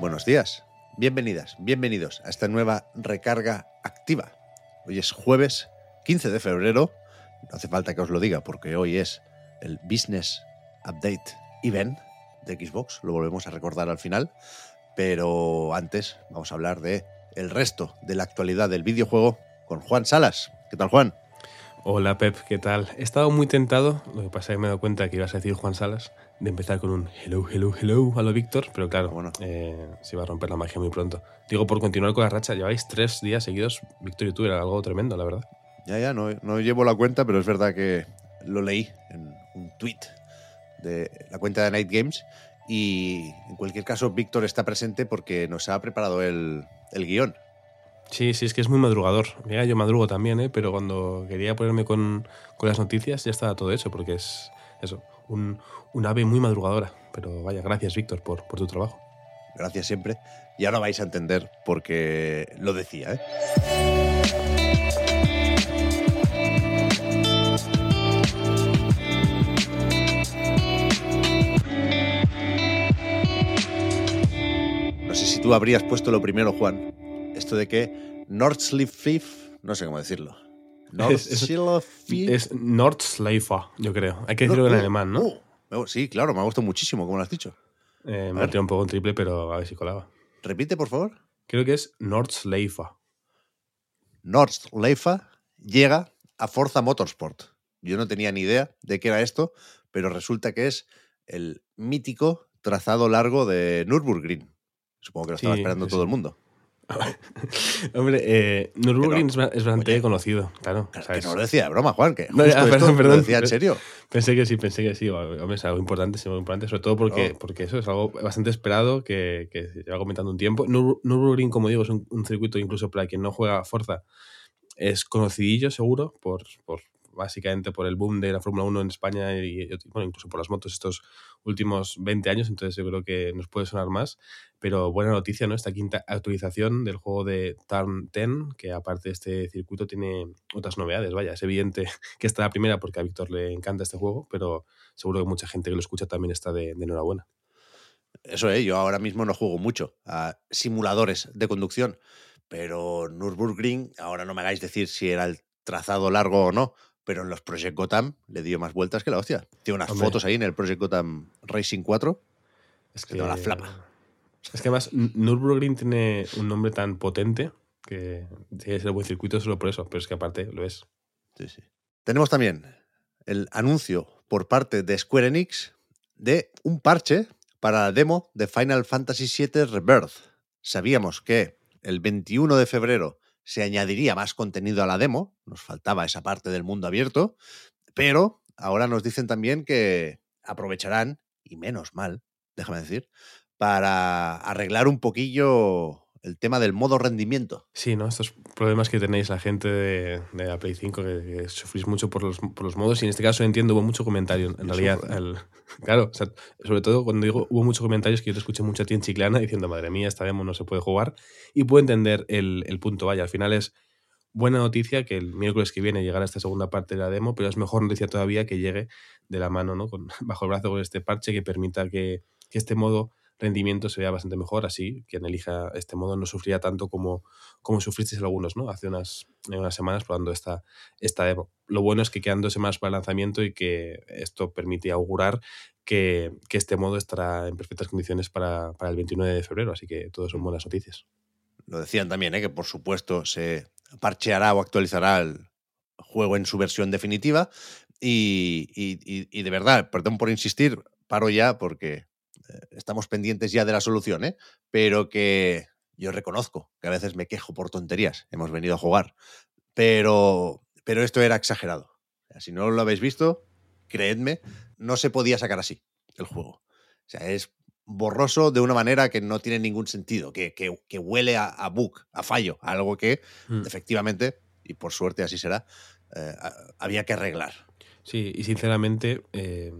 Buenos días, bienvenidas, bienvenidos a esta nueva recarga activa. Hoy es jueves 15 de febrero, no hace falta que os lo diga porque hoy es el Business Update Event de Xbox, lo volvemos a recordar al final, pero antes vamos a hablar de el resto de la actualidad del videojuego con Juan Salas. ¿Qué tal, Juan? Hola Pep, ¿qué tal? He estado muy tentado, lo que pasa es que me he dado cuenta que ibas a decir Juan Salas, de empezar con un hello, hello, hello a lo Víctor, pero claro, Bueno. eh, se va a romper la magia muy pronto. Digo, por continuar con la racha, lleváis tres días seguidos, Víctor y tú, era algo tremendo, la verdad. Ya, ya, no, no llevo la cuenta, pero es verdad que lo leí en un tweet de la cuenta de Night Games. Y en cualquier caso, Víctor está presente porque nos ha preparado el, el guion. Sí, sí, es que es muy madrugador. Mira, yo madrugo también, ¿eh? pero cuando quería ponerme con, con las noticias ya estaba todo hecho, porque es eso, un, un ave muy madrugadora. Pero vaya, gracias Víctor por, por tu trabajo. Gracias siempre. Y ahora vais a entender por qué lo decía. ¿eh? No sé si tú habrías puesto lo primero, Juan. Esto de que Nordschleife, no sé cómo decirlo. Es- es- Nordschleife. Es Nordschleife, yo creo. Hay que decirlo en alemán, ¿no? Uh, sí, claro, me ha gustado muchísimo, como lo has dicho. Eh, me ha tirado un poco en triple, pero a ver si colaba. Repite, por favor. Creo que es Nordschleife. Nordschleife llega a Forza Motorsport. Yo no tenía ni idea de qué era esto, pero resulta que es el mítico trazado largo de Nürburgring. Supongo que lo estaba Sí, esperando sí, todo el mundo. Hombre, eh, Nürburgring Que no. es ba- es bastante Oye. conocido, claro. Que no lo decía de broma, Juan, que No, ah, esto perdón, lo perdón. decía en serio. Pensé que sí, pensé que sí. Hombre, es algo importante, es algo importante, sobre todo porque, Oh. porque eso es algo bastante esperado que, que se lleva comentando un tiempo. Nürburgring, como digo, es un, un circuito incluso para quien no juega Forza, es conocidillo seguro por, por básicamente por el boom de la Fórmula 1 en España y, bueno, incluso por las motos estos últimos 20 años, entonces yo creo que nos puede sonar más. Pero buena noticia, ¿no? Esta quinta actualización del juego de Turn 10, que aparte de este circuito tiene otras novedades. Vaya, es evidente que está la primera porque a Víctor le encanta este juego, pero seguro que mucha gente que lo escucha también está de, de enhorabuena. Eso, ¿eh? yo ahora mismo no juego mucho a simuladores de conducción, pero Nürburgring, ahora no me hagáis decir si era el trazado largo o no, pero en los Project Gotham le dio más vueltas que la hostia. Tiene unas Hombre. fotos ahí en el Project Gotham Racing 4. Es te va la flama. Es que además Nürburgring tiene un nombre tan potente que tiene que ser buen circuito solo por eso, pero es que aparte lo es. Sí, sí. Tenemos también el anuncio por parte de Square Enix de un parche para la demo de Final Fantasy VII Rebirth. Sabíamos que el 21 de febrero se añadiría más contenido a la demo, nos faltaba esa parte del mundo abierto, pero ahora nos dicen también que aprovecharán, y menos mal, déjame decir, para arreglar un poquillo el tema del modo rendimiento. Sí, ¿no? Estos problemas que tenéis la gente de, de la Play 5, que, que sufrís mucho por los, por los modos, y en este caso entiendo, hubo mucho comentario, en realidad. al- claro, o sea, sobre todo cuando digo hubo muchos comentarios que yo te escuché mucho a ti en Chiclana diciendo, madre mía, esta demo no se puede jugar, y puedo entender el, el punto, vaya, al final es buena noticia que el miércoles que viene llegará esta segunda parte de la demo, pero es mejor noticia todavía que llegue de la mano, ¿no? Con, bajo el brazo con este parche que permita que, que este modo rendimiento se vea bastante mejor, así quien elija este modo no sufrirá tanto como, como sufristeis algunos, ¿no? Hace unas, unas semanas probando esta, esta demo. Lo bueno es que quedan dos semanas para el lanzamiento y que esto permite augurar que, que este modo estará en perfectas condiciones para, para el 29 de febrero, así que todo son buenas noticias. Lo decían también, ¿eh? que por supuesto se parcheará o actualizará el juego en su versión definitiva. Y, y- y- de verdad, perdón por insistir, paro ya porque eh, estamos pendientes ya de la solución, ¿eh? pero que yo reconozco que a veces me quejo por tonterías. Hemos venido a jugar, pero, pero esto era exagerado. Si no lo habéis visto, creedme, no se podía sacar así el juego. O sea, es borroso de una manera que no tiene ningún sentido, que, que, que huele a, a, bug, a fallo, a algo que mm. efectivamente, y por suerte así será, eh, había que arreglar. Sí, y sinceramente, eh,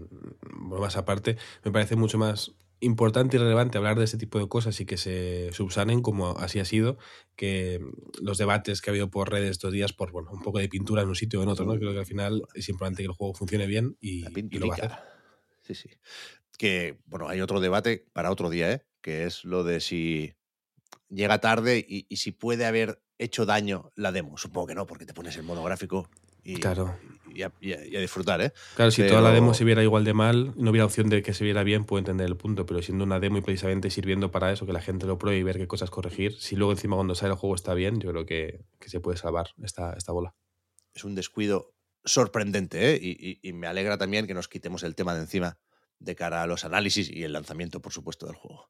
más aparte, me parece mucho más importante y relevante hablar de ese tipo de cosas y que se subsanen, como así ha sido, que los debates que ha habido por redes estos días por bueno, un poco de pintura en un sitio o en otro. ¿no? Creo que al final es importante que el juego funcione bien y, y lo va a hacer. Sí, sí. Que, bueno, hay otro debate para otro día, ¿eh? que es lo de si llega tarde y, y si puede haber hecho daño la demo. Supongo que no, porque te pones el modo gráfico y, claro. y, a, y, a, disfrutar, ¿eh? Claro, si toda la demo se viera igual de mal, no hubiera opción de que se viera bien, puedo entender el punto, pero siendo una demo y precisamente sirviendo para eso, que la gente lo pruebe y ver qué cosas corregir, si luego encima cuando sale el juego está bien, yo creo que, que se puede salvar esta, esta bola. Es un descuido sorprendente, ¿eh? Y, y me alegra también que nos quitemos el tema de encima de cara a los análisis y el lanzamiento, por supuesto, del juego.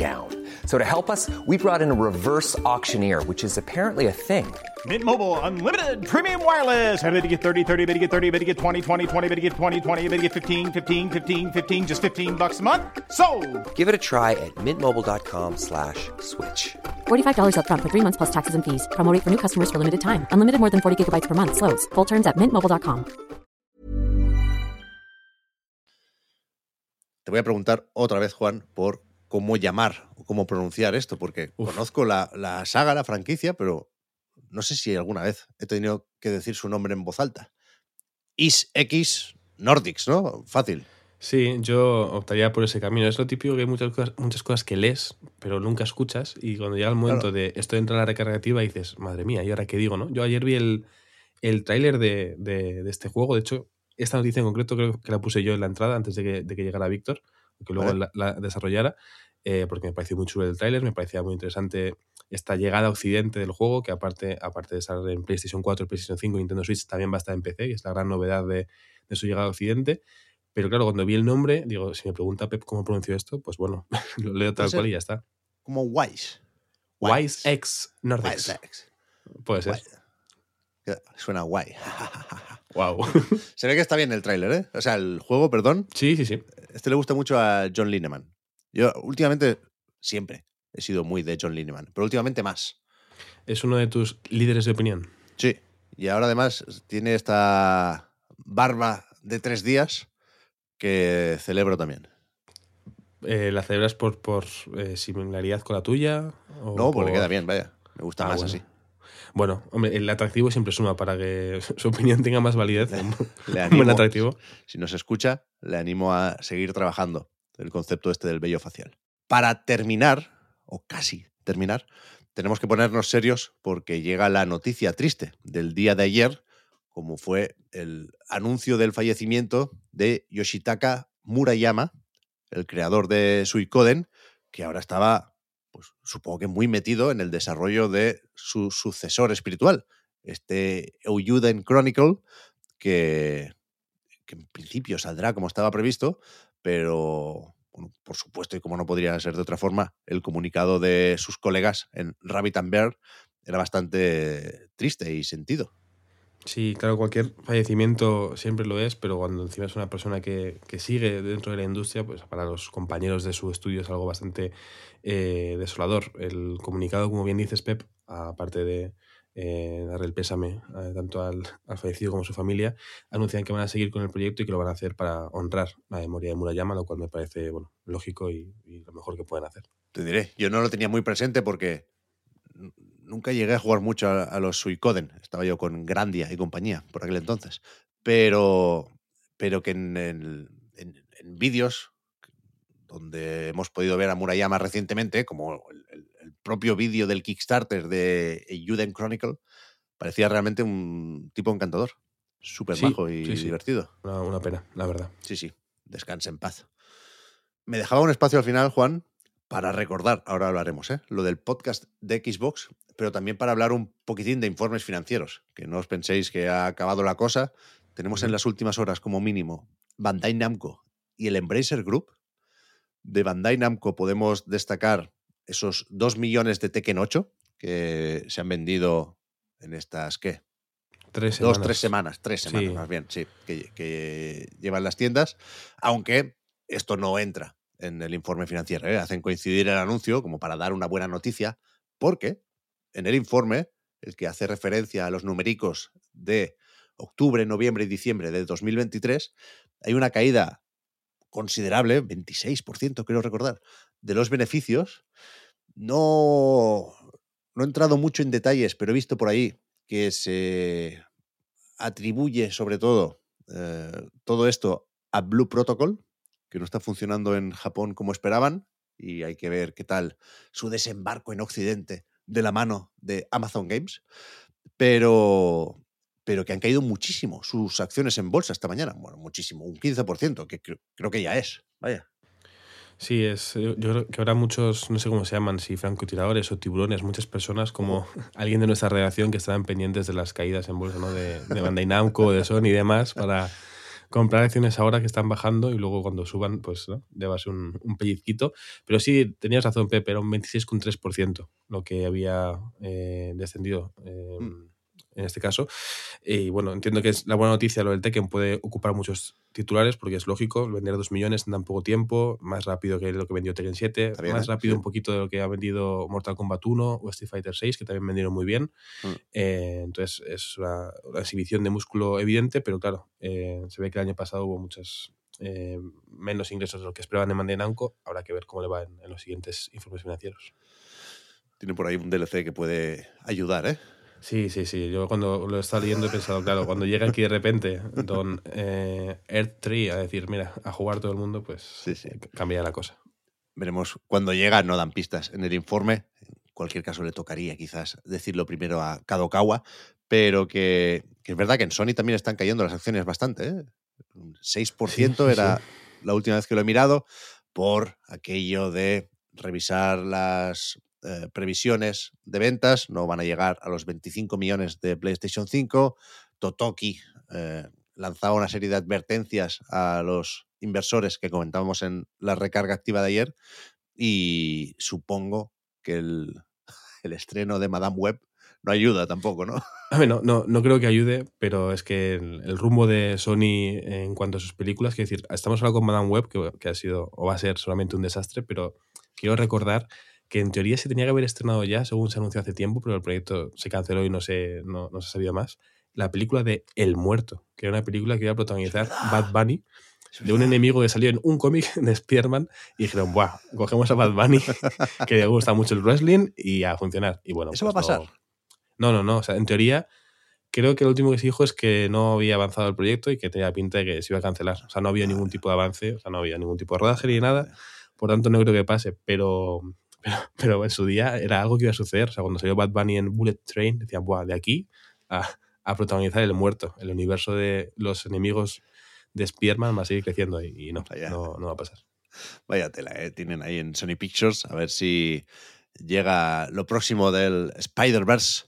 down. So to help us, we brought in a reverse auctioneer, which is apparently a thing. Mint Mobile unlimited premium wireless. Ready to get 30, 30, bit to get 30, bit to get 20, 20, 20, bit to get 20, 20, bit to get 15, 15, 15, 15 just 15 bucks a month. So, Give it a try at mintmobile.com/switch. slash $45 up front for 3 months plus taxes and fees. Promo rate for new customers for limited time. Unlimited more than 40 gigabytes per month slows. Full terms at mintmobile.com. Te voy a preguntar otra vez, Juan, por cómo llamar o cómo pronunciar esto, porque Uf. conozco la, la, saga, la franquicia, pero no sé si alguna vez he tenido que decir su nombre en voz alta. Is X Nordics, ¿no? Fácil. Sí, yo optaría por ese camino. Es lo típico que hay muchas cosas, muchas cosas que lees, pero nunca escuchas. Y cuando llega el momento claro. de esto entra en la recarga activa, dices, madre mía, ¿y ahora qué digo? no? Yo ayer vi el, el tráiler de, de, de, este juego. De hecho, esta noticia en concreto creo que la puse yo en la entrada antes de que, de que llegara Víctor, que luego vale. la, la, desarrollara, eh, porque me pareció muy chulo el tráiler, me parecía muy interesante esta llegada a Occidente del juego, que aparte, aparte de estar en PlayStation 4, PlayStation 5 y Nintendo Switch, también va a estar en PC, que es la gran novedad de, de su llegada a Occidente. Pero claro, cuando vi el nombre, digo, si me pregunta Pep cómo pronuncio esto, pues bueno, lo leo tal cual y ya está. Como Wise. Wise X Nordics. Wise X. Puede ser. Wise. Suena guay. wow. Se ve que está bien el tráiler, ¿eh? O sea, el juego, perdón. Sí, sí, sí. Este le gusta mucho a John Lineman. Yo últimamente, siempre he sido muy de John Lineman, pero últimamente más. Es uno de tus líderes de opinión. Sí. Y ahora además tiene esta barba de tres días que celebro también. Eh, ¿La celebras por, por eh, similaridad con la tuya? O no, porque por... queda bien, vaya. Me gusta ah, más bueno. así. Bueno, hombre, el atractivo siempre suma para que su opinión tenga más validez. Le animo, buen atractivo. Si nos escucha, le animo a seguir trabajando el concepto este del vello facial. Para terminar, o casi terminar, tenemos que ponernos serios porque llega la noticia triste del día de ayer, como fue el anuncio del fallecimiento de Yoshitaka Murayama, el creador de Suicoden, que ahora estaba pues supongo que muy metido en el desarrollo de su sucesor espiritual, este Euyuden Chronicle, que, que en principio saldrá como estaba previsto, pero bueno, por supuesto, y como no podría ser de otra forma, el comunicado de sus colegas en Rabbit and Bear era bastante triste y sentido. Sí, claro, cualquier fallecimiento siempre lo es, pero cuando encima es una persona que, que, sigue dentro de la industria, pues para los compañeros de su estudio es algo bastante eh, desolador. El comunicado, como bien dices, Pep, aparte de eh, darle el pésame eh, tanto al, al, fallecido como a su familia, anuncian que van a seguir con el proyecto y que lo van a hacer para honrar la memoria de Murayama, lo cual me parece bueno, lógico y, y lo mejor que pueden hacer. Te diré, yo no lo tenía muy presente porque nunca llegué a jugar mucho a, a, los Suicoden. Estaba yo con Grandia y compañía por aquel entonces. Pero, pero que en, en, en, en vídeos donde hemos podido ver a Murayama recientemente, como el, el- el propio vídeo del Kickstarter de Juden Chronicle, parecía realmente un tipo encantador. Súper Sí, majo y sí, sí. divertido. Una, una pena, la verdad. Sí, sí, descanse en paz. Me dejaba un espacio al final, Juan, para recordar, ahora hablaremos, ¿eh? lo del podcast de Xbox, pero también para hablar un poquitín de informes financieros, que no os penséis que ha acabado la cosa. Tenemos en las últimas horas como mínimo Bandai Namco y el Embracer Group. De Bandai Namco podemos destacar esos 2 millones de Tekken 8 que se han vendido en estas, ¿qué? Tres Dos, semanas. tres semanas, tres semanas Sí. más bien, sí, que, que llevan las tiendas, aunque esto no entra en el informe financiero, ¿eh? hacen coincidir el anuncio como para dar una buena noticia, porque en el informe, el que hace referencia a los numericos de octubre, noviembre y diciembre de 2023, hay una caída considerable, 26% quiero recordar, de los beneficios. No, no he entrado mucho en detalles, pero he visto por ahí que se atribuye sobre todo eh, todo esto a Blue Protocol, que no está funcionando en Japón como esperaban, y hay que ver qué tal su desembarco en Occidente de la mano de Amazon Games, pero, pero que han caído muchísimo sus acciones en bolsa esta mañana, bueno, muchísimo, un 15%, que creo, creo que ya es, vaya. Sí, es, yo, yo creo que habrá muchos, no sé cómo se llaman, si francotiradores o tiburones, muchas personas como alguien de nuestra redacción que estarán pendientes de las caídas en bolsa, ¿no? De, de Bandai Namco, de Sony y demás, para comprar acciones ahora que están bajando y luego cuando suban, pues, ¿no? Debas un, un pellizquito. Pero sí, tenías razón, Pepe, era un 26,3% lo que había eh, descendido. eh. En este caso. Y bueno, entiendo que es la buena noticia lo del Tekken puede ocupar muchos titulares porque es lógico, vender 2 millones en tan poco tiempo, más rápido que lo que vendió Tekken 7, Está bien, más ¿eh? rápido Sí. un poquito de lo que ha vendido Mortal Kombat 1 o Street Fighter 6, que también vendieron muy bien. Mm. Eh, entonces es una, una exhibición de músculo evidente, pero claro, eh, se ve que el año pasado hubo muchos eh, menos ingresos de lo que esperaban de Bandai Namco. Habrá que ver cómo le va en, en los siguientes informes financieros. Tiene por ahí un DLC que puede ayudar, ¿eh? Sí, sí, sí. Yo cuando lo estaba leyendo he pensado, claro, cuando llega aquí de repente Don eh, Earth 3 a decir, mira, a jugar todo el mundo, pues Sí, sí. cambia la cosa. Veremos cuando llega, no dan pistas en el informe. En cualquier caso, le tocaría quizás decirlo primero a Kadokawa, pero que, que es verdad que en Sony también están cayendo las acciones bastante. ¿eh? Un 6% Sí, sí, era la última vez que lo he mirado, por aquello de revisar las eh, previsiones de ventas. No van a llegar a los 25 millones de PlayStation 5. Totoki eh, lanzaba una serie de advertencias a los inversores que comentábamos en la recarga activa de ayer y supongo que el, estreno de Madame Web no ayuda tampoco, ¿no? No, no, no creo que ayude, pero es que el, rumbo de Sony en cuanto a sus películas, quiero decir, estamos ahora con Madame Web, que, que ha sido o va a ser solamente un desastre, pero quiero recordar que en teoría se tenía que haber estrenado ya, según se anunció hace tiempo, pero el proyecto se canceló y no se, no, no se ha sabido más. La película de El Muerto, que era una película que iba a protagonizar Bad Bunny, de un enemigo que salió en un cómic de Spider-Man y dijeron, ¡buah! Cogemos a Bad Bunny, que le gusta mucho el wrestling y a funcionar. Y bueno, ¿Eso va a pues no- pasar? No, no, no. O sea, en teoría, creo que lo último que se dijo es que no había avanzado el proyecto y que tenía pinta de que se iba a cancelar. O sea, no había ningún tipo de avance, o sea, no había ningún tipo de rodaje ni nada. Por tanto, no creo que pase, pero, pero, pero en su día era algo que iba a suceder. O sea, cuando salió Bad Bunny en Bullet Train, decían, ¡buah! De aquí a, a protagonizar el muerto. El universo de los enemigos de Spider-Man va a seguir creciendo y, y no, no, no va a pasar. Vaya tela, ¿eh? Tienen ahí en Sony Pictures a ver si llega lo próximo del Spider-Verse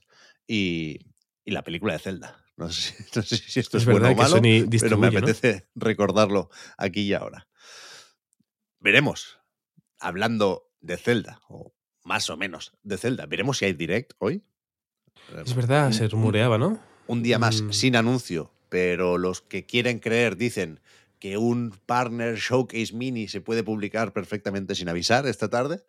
y, y la película de Zelda. No sé, si- no sé si esto es, Es bueno o malo, pero me apetece recordarlo aquí y ahora. Veremos, hablando de Zelda, o más o menos de Zelda, veremos si hay direct hoy. Es verdad, Un- se rumoreaba, ¿no? un día más Mm. sin anuncio, pero los que quieren creer dicen que un partner showcase mini se puede publicar perfectamente sin avisar esta tarde.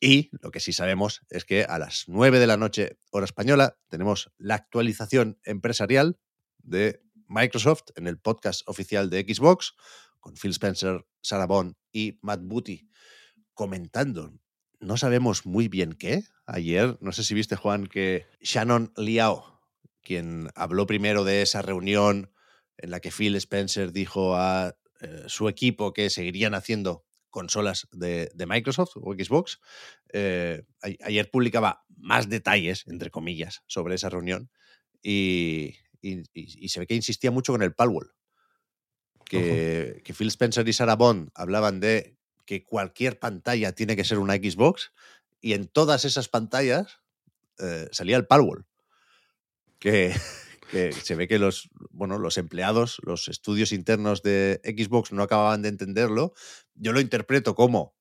Y lo que sí sabemos es que a las 9 de la noche, hora española, tenemos la actualización empresarial de Microsoft en el podcast oficial de Xbox, con Phil Spencer, Sarah Bond y Matt Booty comentando. No sabemos muy bien qué. Ayer, no sé si viste, Juan, que Shannon Liao, quien habló primero de esa reunión en la que Phil Spencer dijo a eh, su equipo que seguirían haciendo consolas de, de Microsoft o Xbox. Eh, ayer publicaba más detalles, entre comillas, sobre esa reunión y, y- y- y se ve que insistía mucho con el Palworld. Que, que Phil Spencer y Sarah Bond hablaban de que cualquier pantalla tiene que ser una Xbox y en todas esas pantallas eh, salía el Palworld. Que, que se ve que los, bueno, los empleados, los estudios internos de Xbox no acababan de entenderlo. Yo lo interpreto como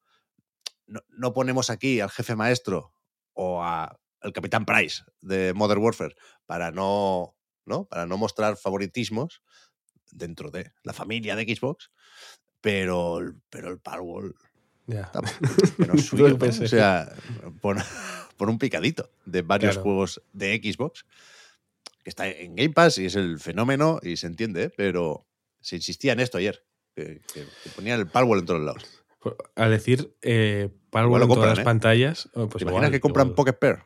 no, no ponemos aquí al jefe maestro o a- al capitán Price de Modern Warfare para no, ¿no? para no mostrar favoritismos dentro de la familia de Xbox, pero, el- pero el no es Lo suyo, ¿no? O sea, por, por un picadito de varios Claro. juegos de Xbox, que está en Game Pass y es el fenómeno y se entiende, pero se insistía en esto ayer, que, que- que ponían el Palworld en todos lados. Al decir eh, Power Igual lo en todas compran, las ¿eh? pantallas, oh, pues ¿Te imaginas igual, que compran igual. Pocket Pair?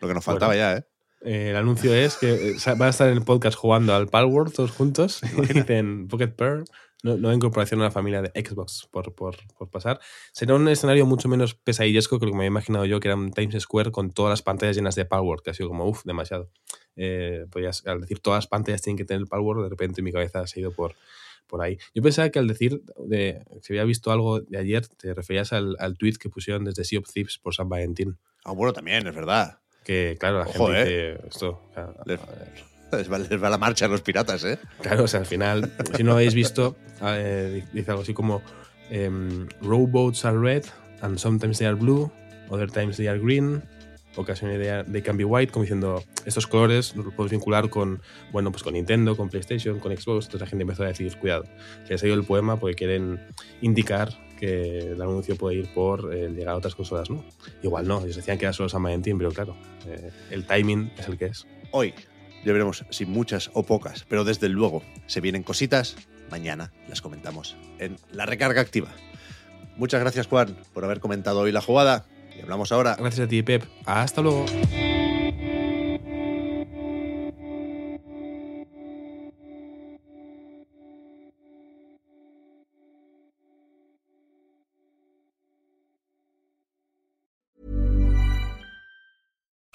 Lo que nos faltaba Bueno. ya, ¿eh? Eh, el anuncio es que eh, van a estar en el podcast jugando al Palworld todos juntos. y dicen Pocket Pair, no, no incorporación a la familia de Xbox por, por, por pasar. Será un escenario mucho menos pesadillesco que lo que me había imaginado yo, que era un Times Square con todas las pantallas llenas de Palworld, que ha sido como, uff, demasiado. Eh, podías- al decir todas las pantallas tienen que tener el Palworld, de repente mi cabeza se ha ido por, por ahí. Yo pensaba que al decir, de, si había visto algo de ayer, te referías al, al tweet que pusieron desde Sea of Thieves por San Valentín. Ah, bueno, también, es verdad. Que claro, la Ojo, gente eh. dice esto. claro, Les, les va, les va la marcha a los piratas, ¿eh? Claro, o sea, al final, si no lo habéis visto, eh, dice algo así como Rowboats are red and sometimes they are blue, other times they are green, ocasionally they, are- they can be white, como diciendo, estos colores los podemos vincular con, bueno, pues con Nintendo, con PlayStation, con Xbox, entonces la gente empezó a decir, cuidado, que les ha ido el poema porque quieren indicar que el anuncio puede ir por eh, llegar a otras consolas, ¿no? Igual no, ellos decían que era solo San Valentín, pero claro, eh, el timing es el que es. Hoy ya veremos si muchas o pocas, pero desde luego se vienen cositas. Mañana las comentamos en la recarga activa. Muchas gracias, Juan, por haber comentado hoy la jugada. Y hablamos ahora. Gracias a ti, Pep. Hasta luego.